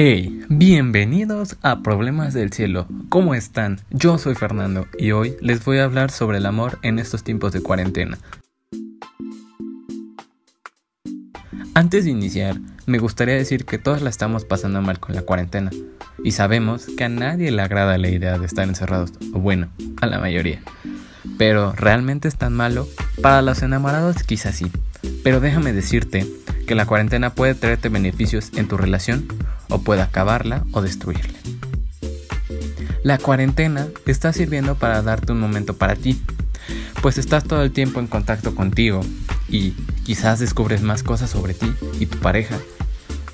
Hey, bienvenidos a Problemas del Cielo. ¿Cómo están? Yo soy Fernando y hoy les voy a hablar sobre el amor en estos tiempos de cuarentena. Antes de iniciar, me gustaría decir que todos la estamos pasando mal con la cuarentena y sabemos que a nadie le agrada la idea de estar encerrados, o bueno, a la mayoría. Pero ¿realmente es tan malo? Para los enamorados quizás sí, pero déjame decirte que la cuarentena puede traerte beneficios en tu relación o puede acabarla o destruirla. La cuarentena te está sirviendo para darte un momento para ti, pues estás todo el tiempo en contacto contigo y quizás descubres más cosas sobre ti y tu pareja,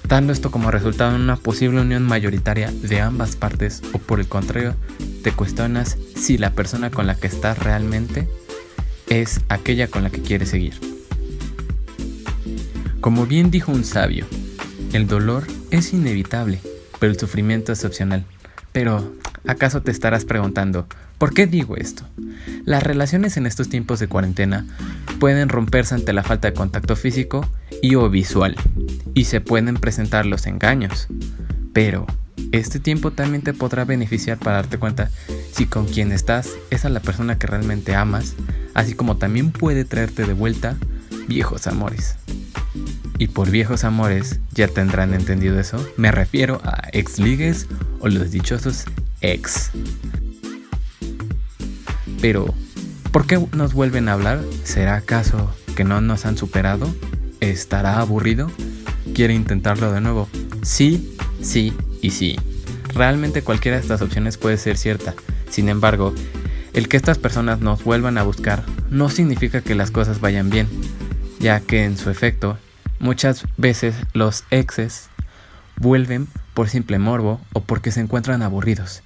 dando esto como resultado en una posible unión mayoritaria de ambas partes o por el contrario, te cuestionas si la persona con la que estás realmente es aquella con la que quieres seguir. Como bien dijo un sabio, el dolor es inevitable, pero el sufrimiento es opcional. Pero, ¿acaso te estarás preguntando, ¿por qué digo esto? Las relaciones en estos tiempos de cuarentena pueden romperse ante la falta de contacto físico y o visual, y se pueden presentar los engaños. Pero, este tiempo también te podrá beneficiar para darte cuenta si con quien estás es a la persona que realmente amas, así como también puede traerte de vuelta viejos amores. Y por viejos amores, ya tendrán entendido eso, me refiero a ex ligues o los dichosos ex. Pero, ¿por qué nos vuelven a hablar? ¿Será acaso que no nos han superado? ¿Estará aburrido? ¿Quiere intentarlo de nuevo? Sí, sí y sí. Realmente cualquiera de estas opciones puede ser cierta. Sin embargo, el que estas personas nos vuelvan a buscar no significa que las cosas vayan bien, ya que en su efecto Muchas veces los exes vuelven por simple morbo o porque se encuentran aburridos.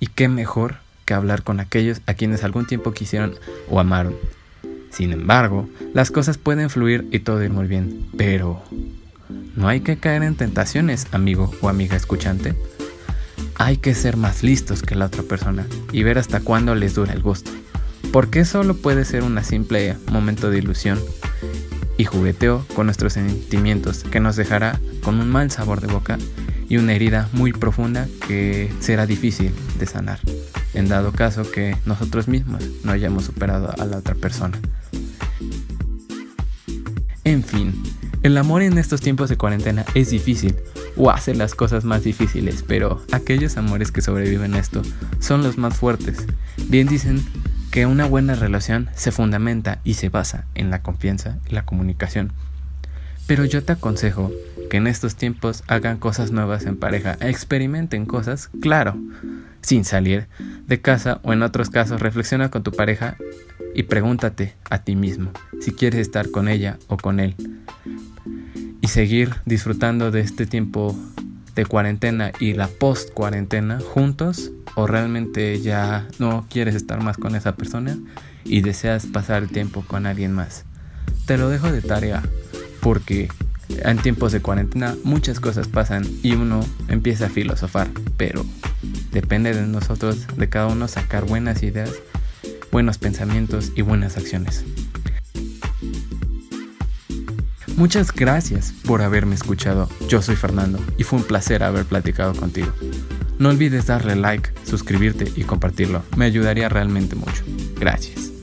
Y qué mejor que hablar con aquellos a quienes algún tiempo quisieron o amaron. Sin embargo, las cosas pueden fluir y todo ir muy bien, pero no hay que caer en tentaciones, amigo o amiga escuchante. Hay que ser más listos que la otra persona y ver hasta cuándo les dura el gusto. Porque solo puede ser un simple momento de ilusión y jugueteo con nuestros sentimientos que nos dejará con un mal sabor de boca y una herida muy profunda que será difícil de sanar, en dado caso que nosotros mismos no hayamos superado a la otra persona. En fin, el amor en estos tiempos de cuarentena es difícil o hace las cosas más difíciles, pero aquellos amores que sobreviven a esto son los más fuertes. Bien dicen que una buena relación se fundamenta y se basa en la confianza y la comunicación. Pero yo te aconsejo que en estos tiempos hagan cosas nuevas en pareja, experimenten cosas, claro, sin salir de casa o en otros casos reflexiona con tu pareja y pregúntate a ti mismo si quieres estar con ella o con él y seguir disfrutando de este tiempo de cuarentena y la post cuarentena juntos o realmente ya no quieres estar más con esa persona y deseas pasar el tiempo con alguien más. Te lo dejo de tarea porque en tiempos de cuarentena muchas cosas pasan y uno empieza a filosofar, pero depende de nosotros, de cada uno sacar buenas ideas, buenos pensamientos y buenas acciones. Muchas gracias por haberme escuchado. Yo soy Fernando y fue un placer haber platicado contigo. No olvides darle like, suscribirte y compartirlo. Me ayudaría realmente mucho. Gracias.